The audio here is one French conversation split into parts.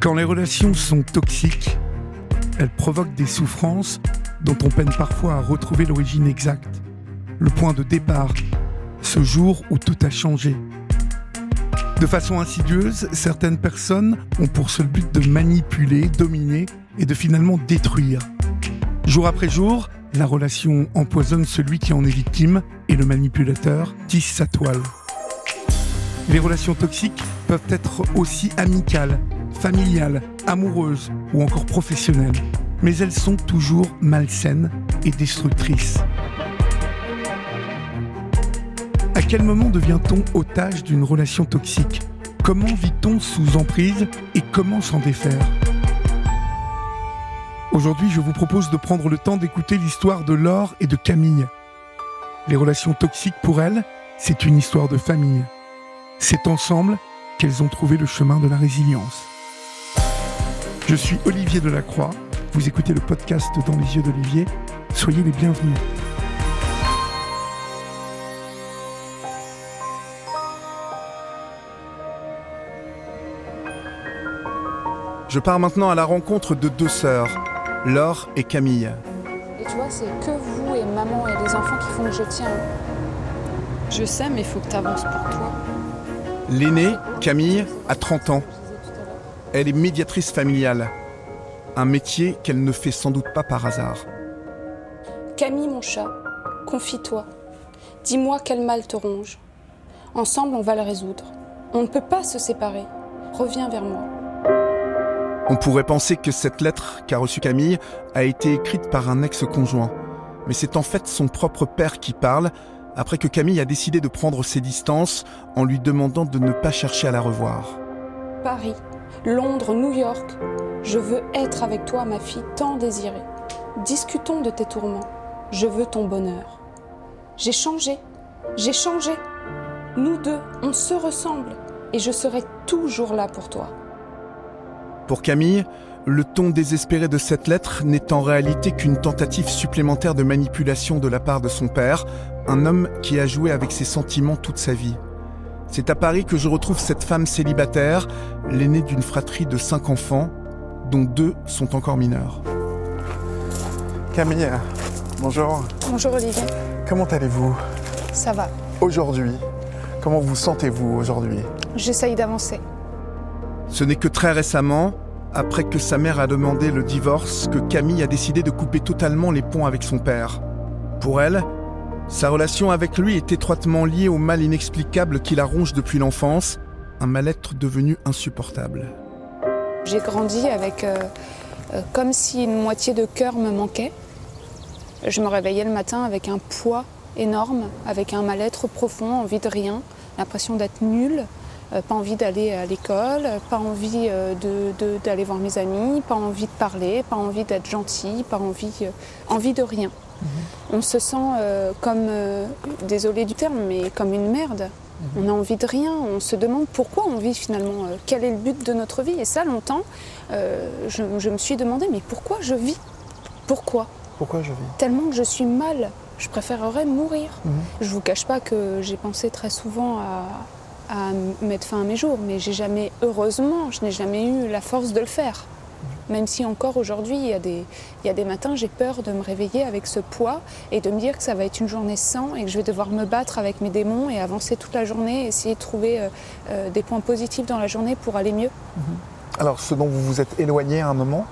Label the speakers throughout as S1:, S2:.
S1: Quand les relations sont toxiques, elles provoquent des souffrances dont on peine parfois à retrouver l'origine exacte, le point de départ, ce jour où tout a changé. De façon insidieuse, certaines personnes ont pour seul but de manipuler, dominer et de finalement détruire. Jour après jour, la relation empoisonne celui qui en est victime et le manipulateur tisse sa toile. Les relations toxiques peuvent être aussi amicales, familiales, amoureuses ou encore professionnelles, mais elles sont toujours malsaines et destructrices. À quel moment devient-on otage d'une relation toxique? Comment vit-on sous emprise et comment s'en défaire? Aujourd'hui, je vous propose de prendre le temps d'écouter l'histoire de Laure et de Camille. Les relations toxiques pour elles, c'est une histoire de famille. C'est ensemble qu'elles ont trouvé le chemin de la résilience. Je suis Olivier Delacroix, vous écoutez le podcast Dans les yeux d'Olivier, soyez les bienvenus.
S2: Je pars maintenant à la rencontre de deux sœurs, Laure et Camille.
S3: Et tu vois, c'est que vous et maman et les enfants qui font que je tiens. Je sais, mais il faut que tu avances pour toi.
S2: L'aînée, Camille, a 30 ans. Elle est médiatrice familiale. Un métier qu'elle ne fait sans doute pas par hasard.
S3: Camille, mon chat, confie-toi. Dis-moi quel mal te ronge. Ensemble, on va le résoudre. On ne peut pas se séparer. Reviens vers moi.
S2: On pourrait penser que cette lettre qu'a reçue Camille a été écrite par un ex-conjoint. Mais c'est en fait son propre père qui parle, après que Camille a décidé de prendre ses distances en lui demandant de ne pas chercher à la revoir.
S3: Paris, Londres, New York. Je veux être avec toi, ma fille tant désirée. Discutons de tes tourments. Je veux ton bonheur. J'ai changé. J'ai changé. Nous deux, on se ressemble. Et je serai toujours là pour toi.
S2: Pour Camille, le ton désespéré de cette lettre n'est en réalité qu'une tentative supplémentaire de manipulation de la part de son père, un homme qui a joué avec ses sentiments toute sa vie. C'est à Paris que je retrouve cette femme célibataire, l'aînée d'une fratrie de cinq enfants, dont deux sont encore mineurs.
S4: Camille, bonjour.
S3: Bonjour Olivier.
S4: Comment allez-vous?
S3: Ça va.
S4: aujourd'hui Comment vous sentez-vous aujourd'hui?
S3: J'essaye d'avancer.
S2: Ce n'est que très récemment, après que sa mère a demandé le divorce, que Camille a décidé de couper totalement les ponts avec son père. Pour elle, sa relation avec lui est étroitement liée au mal inexplicable qui la ronge depuis l'enfance, un mal-être devenu insupportable.
S3: J'ai grandi avec euh, euh, comme si une moitié de cœur me manquait. Je me réveillais le matin avec un poids énorme, avec un mal-être profond, envie de rien, l'impression d'être nulle, euh, pas envie d'aller à l'école, pas envie d'aller voir mes amis, pas envie de parler, pas envie d'être gentil, pas envie de rien. On se sent euh, comme, euh, désolé du terme, mais comme une merde. On a envie de rien, on se demande pourquoi on vit finalement, euh, quel est le but de notre vie. Et ça, longtemps, je, je me suis demandé, mais pourquoi je vis? Pourquoi?
S4: Pourquoi je vis?
S3: Tellement que je suis mal, je préférerais mourir. Je vous cache pas que j'ai pensé très souvent à, à mettre fin à mes jours, mais j'ai jamais, heureusement, je n'ai jamais eu la force de le faire. Même si encore aujourd'hui, il y, a des- il y a des matins, j'ai peur de me réveiller avec ce poids et de me dire que ça va être une journée sans et que je vais devoir me battre avec mes démons et avancer toute la journée, essayer de trouver euh, euh, des points positifs dans la journée pour aller mieux.
S4: Alors, ce dont vous vous êtes éloigné à un moment,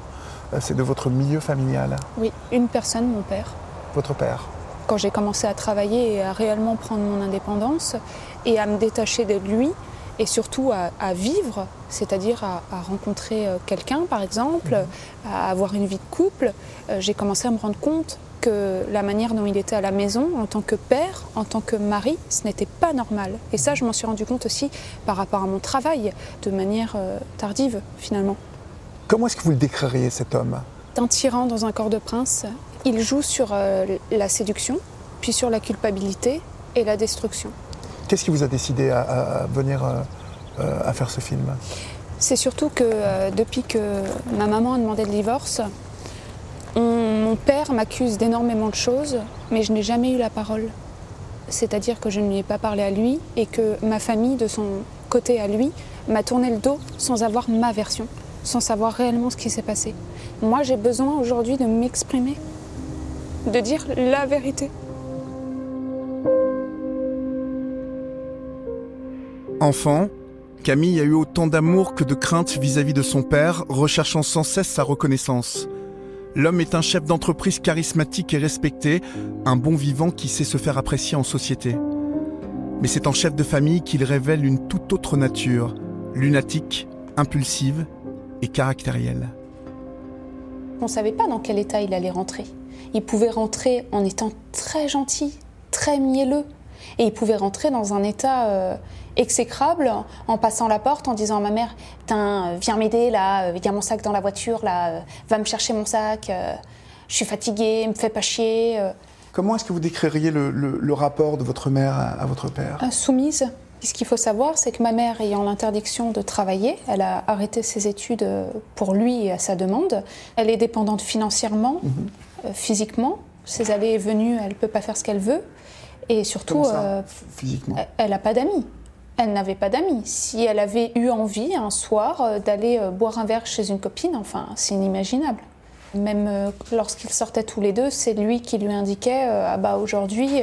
S4: euh, c'est de votre milieu familial,
S3: Oui, une personne, mon père.
S4: votre père.
S3: quand j'ai commencé à travailler et à réellement prendre mon indépendance et à me détacher de lui et surtout à, à vivre, c'est-à-dire à, à rencontrer euh, quelqu'un par exemple, à avoir une vie de couple, euh, j'ai commencé à me rendre compte que la manière dont il était à la maison en tant que père, en tant que mari, ce n'était pas normal. Et ça, je m'en suis rendu compte aussi par rapport à mon travail, de manière euh, tardive finalement.
S4: Comment est-ce que vous le décririez, cet homme?
S3: Un tyran dans un corps de prince. Il joue sur la séduction, puis sur la culpabilité et la destruction.
S4: Qu'est-ce qui vous a décidé à, venir euh, euh, à faire ce film?
S3: C'est surtout que euh, depuis que ma maman a demandé le divorce, on- mon père m'accuse d'énormément de choses, mais je n'ai jamais eu la parole. C'est-à-dire que je ne lui ai pas parlé à lui et que ma famille, de son côté à lui, m'a tourné le dos sans avoir ma version, sans savoir réellement ce qui s'est passé. Moi, j'ai besoin aujourd'hui de m'exprimer, de dire la vérité.
S2: Enfant, Camille a eu autant d'amour que de crainte vis-à-vis de son père, recherchant sans cesse sa reconnaissance. L'homme est un chef d'entreprise charismatique et respecté, un bon vivant qui sait se faire apprécier en société. Mais c'est en chef de famille qu'il révèle une toute autre nature, lunatique, impulsive et caractérielle.
S3: On ne savait pas dans quel état il allait rentrer. Il pouvait rentrer en étant très gentil, très mielleux, et il pouvait rentrer dans un état euh, exécrable en passant la porte en disant à ma mère Tiens, viens m'aider là, il y a mon sac dans la voiture là, euh, va me chercher mon sac, euh, je suis fatiguée, me fais pas chier.
S4: Comment est-ce que vous décririez le, rapport de votre mère à, votre père?
S3: Soumise. Ce qu'il faut savoir, c'est que ma mère, ayant l'interdiction de travailler, elle a arrêté ses études pour lui et à sa demande. Elle est dépendante financièrement, mhm. physiquement. Ses allées et venues, elle ne peut pas faire ce qu'elle veut. Et surtout,
S4: euh, physiquement
S3: elle n'a pas d'amis. Elle n'avait pas d'amis. Si elle avait eu envie un soir euh, d'aller euh, boire un verre chez une copine, enfin, c'est inimaginable. Même lorsqu'ils sortaient tous les deux, c'est lui qui lui indiquait Ah bah aujourd'hui,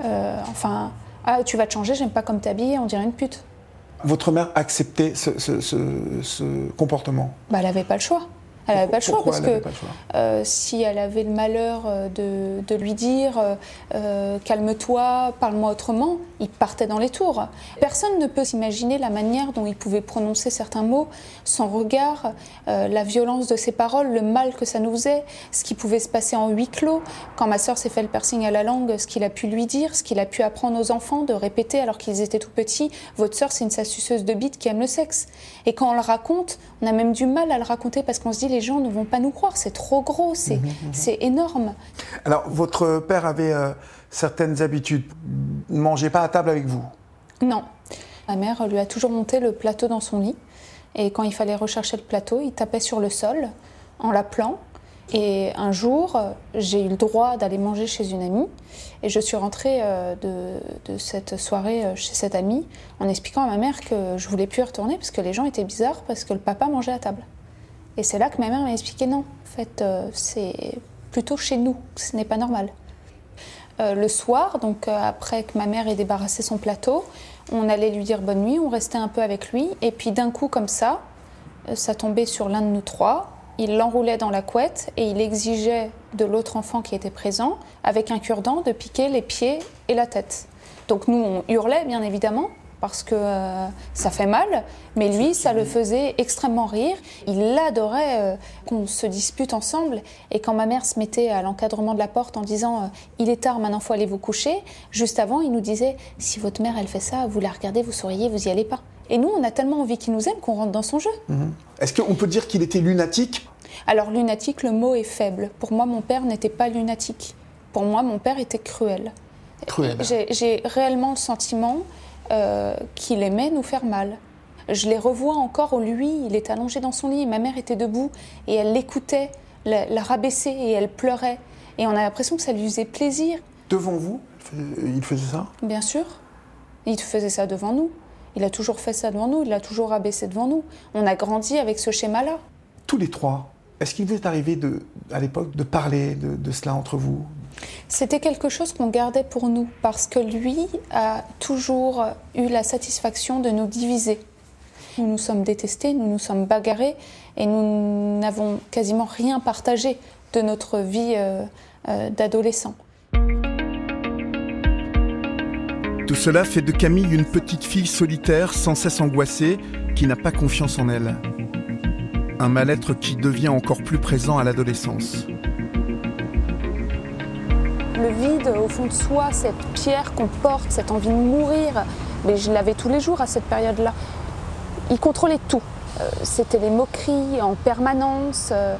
S3: enfin, ah, tu vas te changer, j'aime pas comme t'habilles, on dirait une pute.
S4: Votre mère acceptait ce, ce comportement?
S3: Bah, Elle n'avait pas le choix. Elle n'avait pas le choix parce que euh, si elle avait le malheur euh, de, lui dire euh, calme-toi, parle-moi autrement, il partait dans les tours. Personne ne peut s'imaginer la manière dont il pouvait prononcer certains mots, son regard, la violence de ses paroles, le mal que ça nous faisait, ce qui pouvait se passer en huis clos. Quand ma sœur s'est fait le piercing à la langue, ce qu'il a pu lui dire, ce qu'il a pu apprendre aux enfants de répéter alors qu'ils étaient tout petits votre sœur c'est une sassuceuse de bite qui aime le sexe. Et quand on le raconte, on a même du mal à le raconter parce qu'on se dit les gens ne vont pas nous croire, c'est trop gros, c'est mhm, mhm. énorme.
S4: Alors, votre père avait euh, certaines habitudes. Ne mangeait pas à table avec vous
S3: Non. Ma mère lui a toujours monté le plateau dans son lit. Et quand il fallait rechercher le plateau, il tapait sur le sol en l'appelant. Et un jour, j'ai eu le droit d'aller manger chez une amie. Et je suis rentrée euh, de, de, cette soirée euh, chez cette amie en expliquant à ma mère que je voulais plus y retourner parce que les gens étaient bizarres parce que le papa mangeait à table. Et c'est là que ma mère m'a expliqué non, en fait, euh, c'est plutôt chez nous, ce n'est pas normal. Euh, le soir, donc euh, après que ma mère ait débarrassé son plateau, on allait lui dire bonne nuit, on restait un peu avec lui, et puis d'un coup comme ça, ça tombait sur l'un de nous trois, il l'enroulait dans la couette et il exigeait de l'autre enfant qui était présent, avec un cure-dent, de piquer les pieds et la tête. Donc nous, on hurlait bien évidemment, parce que euh, ça fait mal, mais lui, ça le faisait extrêmement rire. Il adorait euh, qu'on se dispute ensemble. Et quand ma mère se mettait à l'encadrement de la porte en disant euh, Il est tard, maintenant faut aller vous coucher, juste avant, il nous disait Si votre mère, elle fait ça, vous la regardez, vous souriez, vous y allez pas. Et nous, on a tellement envie qu'il nous aime qu'on rentre dans son jeu.
S4: Mhm. Est-ce qu'on peut dire qu'il était lunatique?
S3: Alors, lunatique, le mot est faible. Pour moi, mon père n'était pas lunatique. Pour moi, mon père était cruel.
S4: Cruel.
S3: J'ai réellement le sentiment euh, qu'il aimait nous faire mal. Je les revois encore, lui, il est allongé dans son lit, ma mère était debout et elle l'écoutait, la, la rabaisser et elle pleurait. Et on a l'impression que ça lui faisait plaisir.
S4: Devant vous Il faisait ça?
S3: Bien sûr. Il faisait ça devant nous. Il a toujours fait ça devant nous, il a toujours rabaissé devant nous. On a grandi avec ce schéma-là.
S4: Tous les trois, est-ce qu'il vous est arrivé de, à l'époque de parler de cela entre vous?
S3: C'était quelque chose qu'on gardait pour nous parce que lui a toujours eu la satisfaction de nous diviser. Nous nous sommes détestés, nous nous sommes bagarrés et nous n'avons quasiment rien partagé de notre vie euh, euh, d'adolescent.
S2: Tout cela fait de Camille une petite fille solitaire, sans cesse angoissée, qui n'a pas confiance en elle. Un mal-être qui devient encore plus présent à l'adolescence
S3: le vide au fond de soi, cette pierre qu'on porte, cette envie de mourir. Mais je l'avais tous les jours à cette période-là. Il contrôlait tout. Euh, c'était les moqueries en permanence. Euh,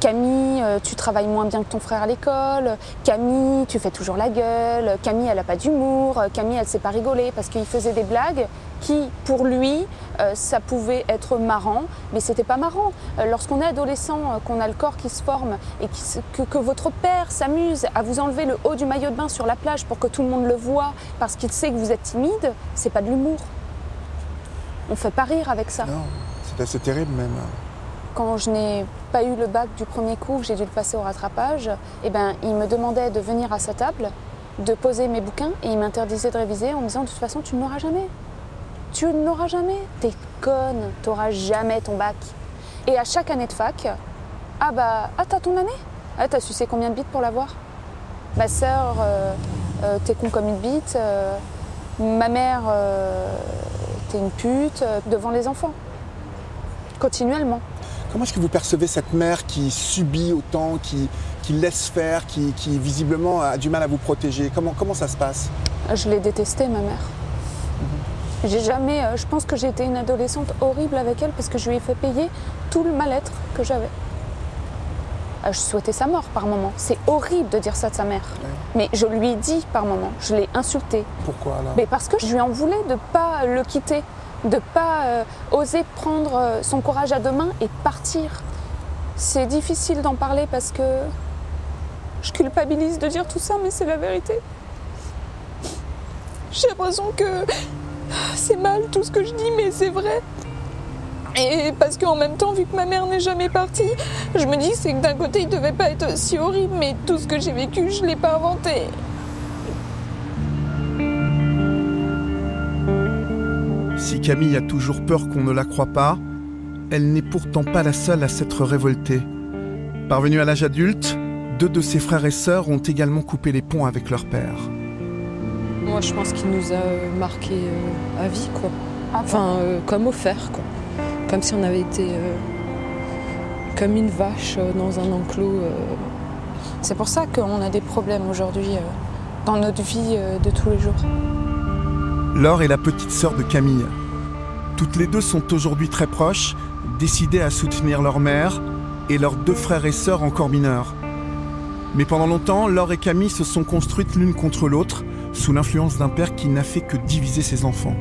S3: Camille, euh, tu travailles moins bien que ton frère à l'école. Camille, tu fais toujours la gueule. Camille, elle n'a pas d'humour. Camille, elle ne sait pas rigoler parce qu'il faisait des blagues qui, pour lui, euh, ça pouvait être marrant, mais c'était pas marrant. Euh, lorsqu'on est adolescent, qu'on a le corps qui se forme et que, que, votre père s'amuse à vous enlever le haut du maillot de bain sur la plage pour que tout le monde le voit parce qu'il sait que vous êtes timide, c'est pas de l'humour. On fait pas rire avec ça.
S4: Non, c'est assez terrible même.
S3: quand je n'ai pas eu le bac du premier coup, j'ai dû le passer au rattrapage, eh ben, il me demandait de venir à sa table, de poser mes bouquins et il m'interdisait de réviser en me disant de toute façon tu ne l'auras jamais. Tu ne l'auras jamais. T'es conne, t'auras jamais ton bac. Et à chaque année de fac, ah bah, ah t'as ton année? Ah t'as sucé combien de bites pour l'avoir? Ma sœur, euh, euh, t'es con comme une bite. euh, ma mère, euh, t'es une pute euh, devant les enfants. Continuellement.
S2: Comment est-ce que vous percevez cette mère qui subit autant, qui, qui laisse faire, qui, qui visiblement a du mal à vous protéger? Comment, comment ça se passe?
S3: Je l'ai détestée, ma mère. J'ai jamais. euh, je pense que j'ai été une adolescente horrible avec elle parce que je lui ai fait payer tout le mal-être que j'avais. Euh, Je souhaitais sa mort par moment. C'est horrible de dire ça de sa mère. Mais je lui ai dit par moment. Je l'ai insultée.
S2: Pourquoi alors?
S3: Mais parce que je lui en voulais de pas le quitter, de pas euh, oser prendre son courage à deux mains et partir. C'est difficile d'en parler parce que je culpabilise de dire tout ça, mais c'est la vérité. J'ai l'impression que c'est mal tout ce que je dis, mais c'est vrai. Et parce qu'en même temps, vu que ma mère n'est jamais partie, je me dis c'est que d'un côté, il devait pas être si horrible, mais tout ce que j'ai vécu, je l'ai pas inventé.
S2: Si Camille a toujours peur qu'on ne la croie pas, elle n'est pourtant pas la seule à s'être révoltée. Parvenue à l'âge adulte, deux de ses frères et sœurs ont également coupé les ponts avec leur père.
S5: Moi, je pense qu'il nous a euh, marqué euh, à vie, quoi. Enfin, euh, comme au fer, quoi. Comme si on avait été euh, comme une vache euh, dans un enclos. euh.
S3: C'est pour ça qu'on a des problèmes aujourd'hui euh, dans notre vie euh, de tous les jours.
S2: Laure est la petite sœur de Camille. Toutes les deux sont aujourd'hui très proches, décidées à soutenir leur mère et leurs deux frères et sœurs encore mineurs. Mais pendant longtemps, Laure et Camille se sont construites l'une contre l'autre, sous l'influence d'un père qui n'a fait que diviser ses enfants.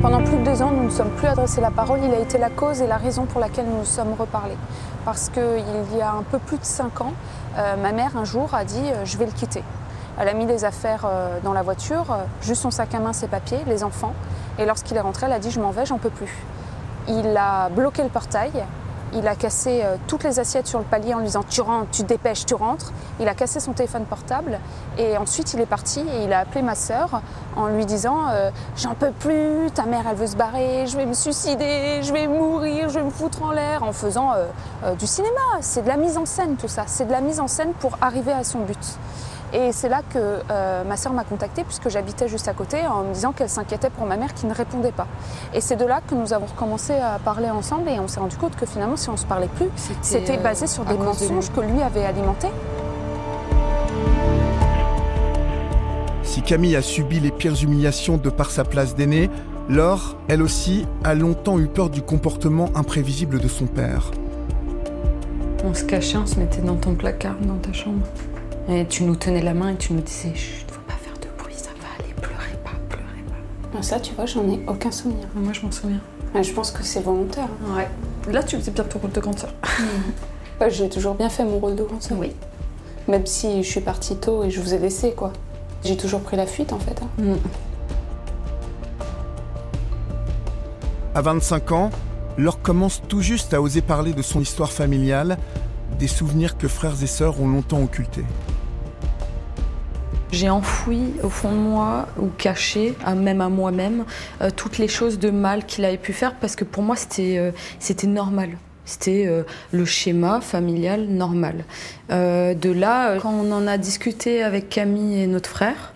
S3: Pendant plus de deux ans, nous ne sommes plus adressé la parole. Il a été la cause et la raison pour laquelle nous nous sommes reparlés. Parce qu'il y a un peu plus de cinq ans, euh, ma mère un jour a dit euh, je vais le quitter. Elle a mis les affaires euh, dans la voiture, juste son sac à main, ses papiers, les enfants. Et lorsqu'il est rentré, elle a dit je m'en vais, j'en peux plus. Il a bloqué le portail. Il a cassé euh, toutes les assiettes sur le palier en lui disant tu rentres, tu dépêches, tu rentres. Il a cassé son téléphone portable et ensuite il est parti et il a appelé ma sœur en lui disant euh, j'en peux plus, ta mère elle veut se barrer, je vais me suicider, je vais mourir, je vais me foutre en l'air en faisant euh, du cinéma. C'est de la mise en scène tout ça, c'est de la mise en scène pour arriver à son but. Et c'est là que euh, ma sœur m'a contactée puisque j'habitais juste à côté en me disant qu'elle s'inquiétait pour ma mère qui ne répondait pas. Et c'est de là que nous avons recommencé à parler ensemble et on s'est rendu compte que finalement si on ne se parlait plus, c'était
S5: euh,
S3: basé sur
S5: à
S3: des
S5: de
S3: mensonges que lui avait alimentés.
S2: Si Camille a subi les pires humiliations de par sa place d'aînée, Laure, elle aussi, a longtemps eu peur du comportement imprévisible de son père.
S5: On se cachait, on se mettait dans ton placard, dans ta chambre. Et tu nous tenais la main et tu nous disais Chut, faut pas faire de bruit, ça va aller, pleurez pas, pleurez pas.
S3: Ça, tu vois, j'en ai aucun souvenir.
S5: Moi, je m'en souviens.
S3: Je pense que c'est volontaire.
S5: Ouais. Là, tu faisais bien ton rôle de grande sœur.
S3: Bah, J'ai toujours bien fait mon rôle de grande sœur.
S5: Oui.
S3: Même si je suis partie tôt et je vous ai laissé, quoi. J'ai toujours pris la fuite, en fait. hein.
S5: Mm.
S2: À 25 ans, Laure commence tout juste à oser parler de son histoire familiale, des souvenirs que frères et sœurs ont longtemps occultés.
S5: J'ai enfoui au fond de moi, ou caché, même à moi-même, euh, toutes les choses de mal qu'il avait pu faire, parce que pour moi, c'était euh, c'était normal. C'était euh, le schéma familial normal. De là, quand on en a discuté avec Camille et notre frère,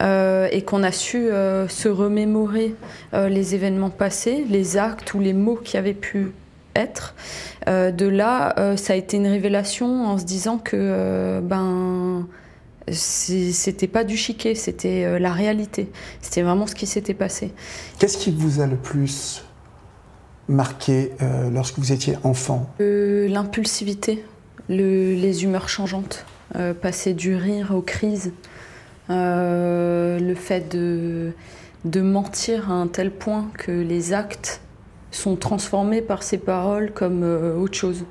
S5: et qu'on a su se remémorer les événements passés, les actes ou les mots qui avaient pu être, de là, ça a été une révélation en se disant que, ben, c'était pas du chiquet, c'était euh, la réalité. C'était vraiment ce qui s'était passé.
S4: Qu'est-ce qui vous a le plus marqué euh, lorsque vous étiez enfant?
S5: Euh, L'impulsivité, le- les humeurs changeantes, euh, passer du rire aux crises, le fait de, de mentir à un tel point que les actes sont transformés par ces paroles comme autre chose.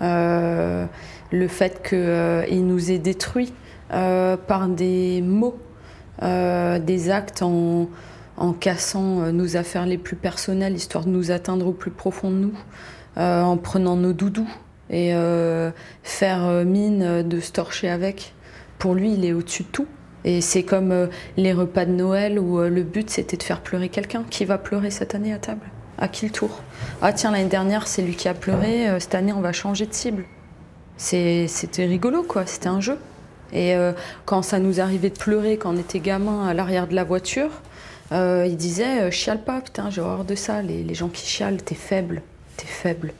S5: Le fait qu'il nous ait détruits par des mots, euh, des actes en, cassant nos affaires les plus personnelles, histoire de nous atteindre au plus profond de nous, en prenant nos doudous et faire mine de se torcher avec. Pour lui, il est au-dessus de tout. Et c'est comme les repas de Noël où le but c'était de faire pleurer quelqu'un. Qui va pleurer cette année à table À qui le tour Ah tiens, l'année dernière c'est lui qui a pleuré, cette année on va changer de cible. C'était rigolo quoi, c'était un jeu. Et euh, quand ça nous arrivait de pleurer quand on était gamin à l'arrière de la voiture, euh, il disait euh, chiale pas, putain, j'ai horreur de ça. Les, gens qui chialent, t'es faible, t'es faible.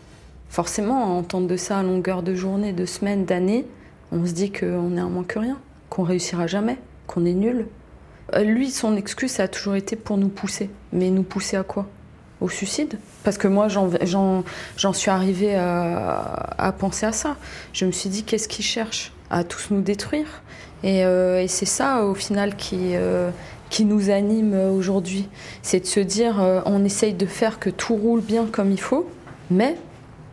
S5: Forcément, entendre de ça à longueur de journée, de semaines, d'années, on se dit qu'on est un moins que rien, qu'on réussira jamais, qu'on est nul. lui, son excuse, ça a toujours été pour nous pousser. Mais nous pousser à quoi? Au suicide? Parce que moi, j'en suis arrivée à, à penser à ça. Je me suis dit, qu'est-ce qu'il cherche? À tous nous détruire. Euh, et, c'est ça, au final, qui, euh, qui nous anime aujourd'hui. C'est de se dire, euh, on essaye de faire que tout roule bien comme il faut, mais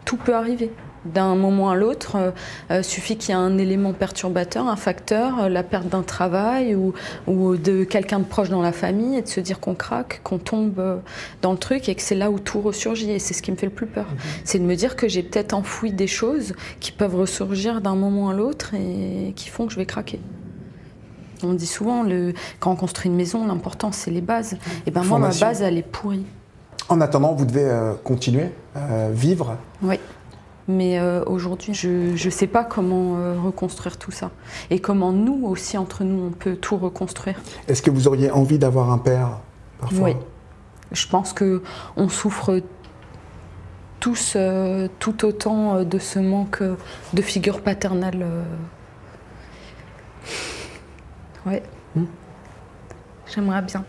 S5: tout peut arriver d'un moment à l'autre. Euh, euh, suffit qu'il y ait un élément perturbateur, un facteur, euh, la perte d'un travail ou, ou de quelqu'un de proche dans la famille et de se dire qu'on craque, qu'on tombe dans le truc et que c'est là où tout ressurgit. Et c'est ce qui me fait le plus peur. Mhm. C'est de me dire que j'ai peut-être enfoui des choses qui peuvent ressurgir d'un moment à l'autre et qui font que je vais craquer. On dit souvent, le, quand on construit une maison, l'important c'est les bases. Et ben moi, ma base, elle est pourrie.
S4: En attendant, vous devez continuer, vivre.
S5: Oui. Mais euh, aujourd'hui, je ne sais pas comment euh, reconstruire tout ça. Et comment nous aussi, entre nous, on peut tout reconstruire.
S4: Est-ce que vous auriez envie d'avoir un père parfois?
S5: Oui. Je pense qu'on souffre tous euh, tout autant de ce manque de figure paternelle. Oui. Hmm? J'aimerais bien.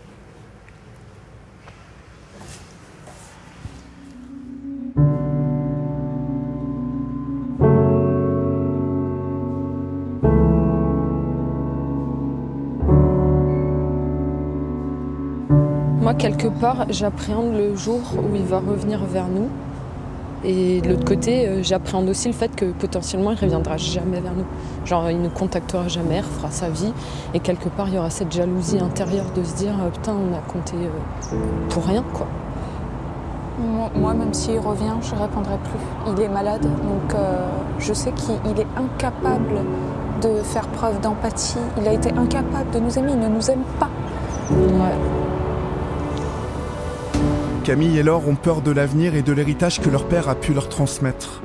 S5: Part, j'appréhende le jour où il va revenir vers nous. Et de l'autre côté, euh, j'appréhende aussi le fait que potentiellement il ne reviendra jamais vers nous. Genre, il ne contactera jamais, il fera sa vie. Et quelque part, il y aura cette jalousie intérieure de se dire euh, Putain, on a compté euh, pour rien, quoi.
S3: Moi, même s'il revient, je ne répondrai plus. Il est malade, donc je sais qu'il est incapable de faire preuve d'empathie. Il a été incapable de nous aimer, il ne nous aime pas.
S5: Ouais.
S2: Camille et Laure ont peur de l'avenir et de l'héritage que leur père a pu leur transmettre.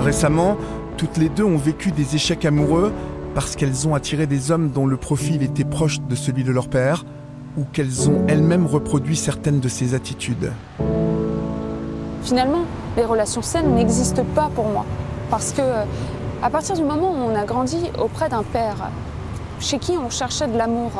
S2: Récemment, toutes les deux ont vécu des échecs amoureux parce qu'elles ont attiré des hommes dont le profil était proche de celui de leur père ou qu'elles ont elles-mêmes reproduit certaines de ses attitudes.
S3: Finalement, les relations saines n'existent pas pour moi parce que à partir du moment où on a grandi auprès d'un père chez qui on cherchait de l'amour,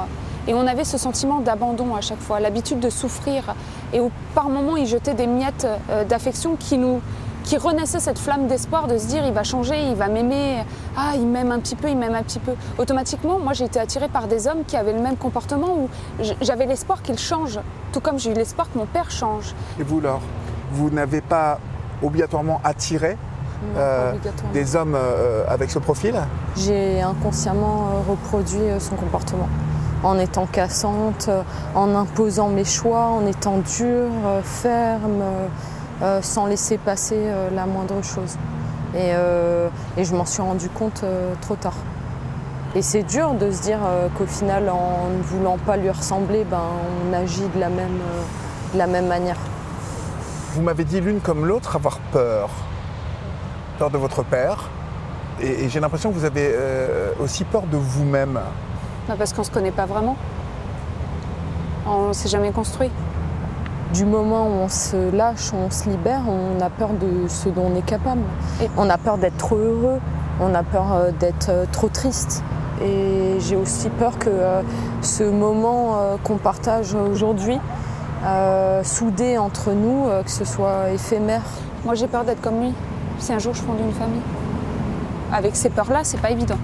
S3: et on avait ce sentiment d'abandon à chaque fois, l'habitude de souffrir, et où par moments il jetait des miettes euh, d'affection qui nous qui renaissait cette flamme d'espoir de se dire il va changer, il va m'aimer, ah il m'aime un petit peu, il m'aime un petit peu. Automatiquement, moi j'ai été attirée par des hommes qui avaient le même comportement où j'avais l'espoir qu'ils changent, tout comme j'ai eu l'espoir que mon père change.
S4: Et vous Laure, vous n'avez pas obligatoirement attiré euh, des hommes euh, avec ce profil?
S5: J'ai inconsciemment reproduit son comportement en étant cassante, euh, en imposant mes choix, en étant dure, euh, ferme, euh, sans laisser passer la moindre chose. Et, je m'en suis rendu compte trop tard. Et c'est dur de se dire qu'au final, en ne voulant pas lui ressembler, ben, on agit de la même manière.
S4: Vous m'avez dit l'une comme l'autre avoir peur. Peur de votre père. Et, j'ai l'impression que vous avez aussi peur de vous-même.
S3: Bah, parce qu'on ne se connaît pas vraiment. On ne s'est jamais construit.
S5: Du moment où on se lâche, on se libère, on a peur de ce dont on est capable. Et on a peur d'être trop heureux, on a peur euh, d'être euh, trop triste. Et j'ai aussi peur que euh, ce moment qu'on partage aujourd'hui, soudé entre nous, que ce soit éphémère.
S3: Moi j'ai peur d'être comme lui. Si un jour je fonde une famille. Avec ces peurs-là, c'est pas évident.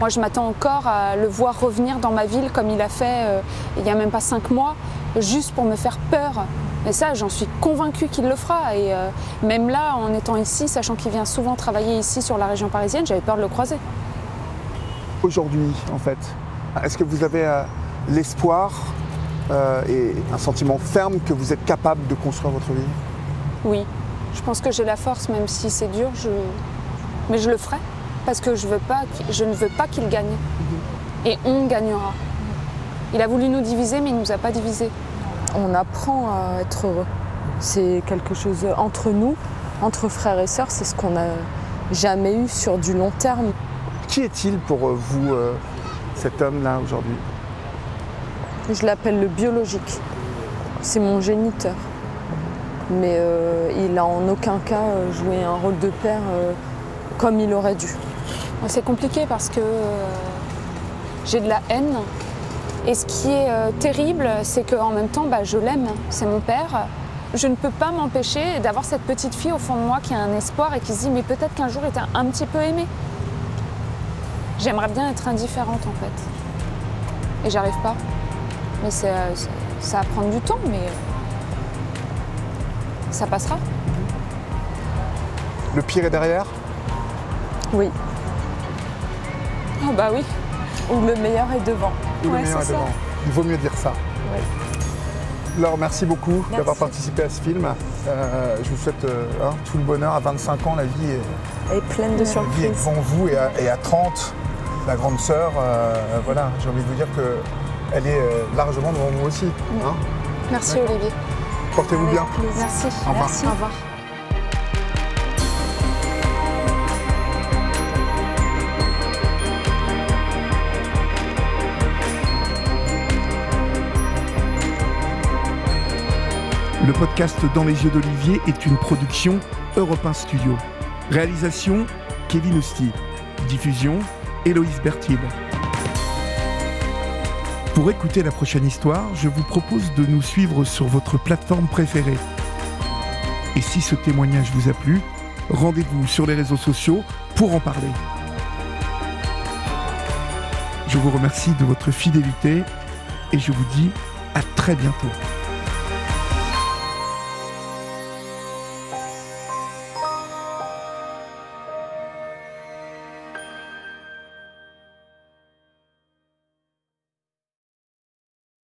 S3: Moi, je m'attends encore à le voir revenir dans ma ville comme il a fait euh, il n'y a même pas cinq mois, juste pour me faire peur. Et ça, j'en suis convaincue qu'il le fera. Et euh, même là, en étant ici, sachant qu'il vient souvent travailler ici sur la région parisienne, j'avais peur de le croiser.
S4: Aujourd'hui, en fait, est-ce que vous avez euh, l'espoir et un sentiment ferme que vous êtes capable de construire votre vie
S3: Oui, je pense que j'ai la force, même si c'est dur, je... mais je le ferai parce que je, veux pas, qu'il- je ne veux pas qu'il gagne. Et on gagnera. Il a voulu nous diviser, mais il ne nous a pas divisés.
S5: On apprend à être heureux. C'est quelque chose entre nous, entre frères et sœurs, c'est ce qu'on n'a jamais eu sur du long terme.
S4: Qui est-il pour euh, vous, euh, cet homme-là, aujourd'hui?
S5: Je l'appelle le biologique. C'est mon géniteur. Mais euh, il a en aucun cas joué un rôle de père euh, comme il aurait dû.
S3: C'est compliqué parce que euh, j'ai de la haine. Et ce qui est euh, terrible, c'est qu'en même temps, bah, je l'aime. C'est mon père. Je ne peux pas m'empêcher d'avoir cette petite fille au fond de moi qui a un espoir et qui se dit mais peut-être qu'un jour il était un petit peu aimé. J'aimerais bien être indifférente en fait. Et j'arrive pas. Mais euh, ça va prendre du temps, mais ça passera.
S4: Le pire est derrière?
S5: Oui.
S3: Oh bah oui.
S5: Ou le meilleur est devant.
S4: Ou le meilleur est devant Il vaut mieux dire ça. Laure, merci beaucoup d'avoir participé à ce film. Euh, je vous souhaite euh, hein, tout le bonheur. À 25 ans, la vie est,
S5: Elle est pleine de
S4: la vie est
S5: surprises.
S4: devant vous. Et à, et à 30, la grande sœur, euh, voilà, j'ai envie de vous dire qu'elle est largement devant vous aussi. hein.
S3: Merci. Olivier.
S4: Portez-vous bien.
S3: Merci.
S4: Au revoir.
S3: Merci. Au revoir.
S1: Le podcast Dans les yeux d'Olivier est une production Europe 1 Studio. Réalisation Kevin Ousti. Diffusion Héloïse Bertil. Pour écouter la prochaine histoire, je vous propose de nous suivre sur votre plateforme préférée. Et si ce témoignage vous a plu, rendez-vous sur les réseaux sociaux pour en parler. Je vous remercie de votre fidélité et je vous dis à très bientôt.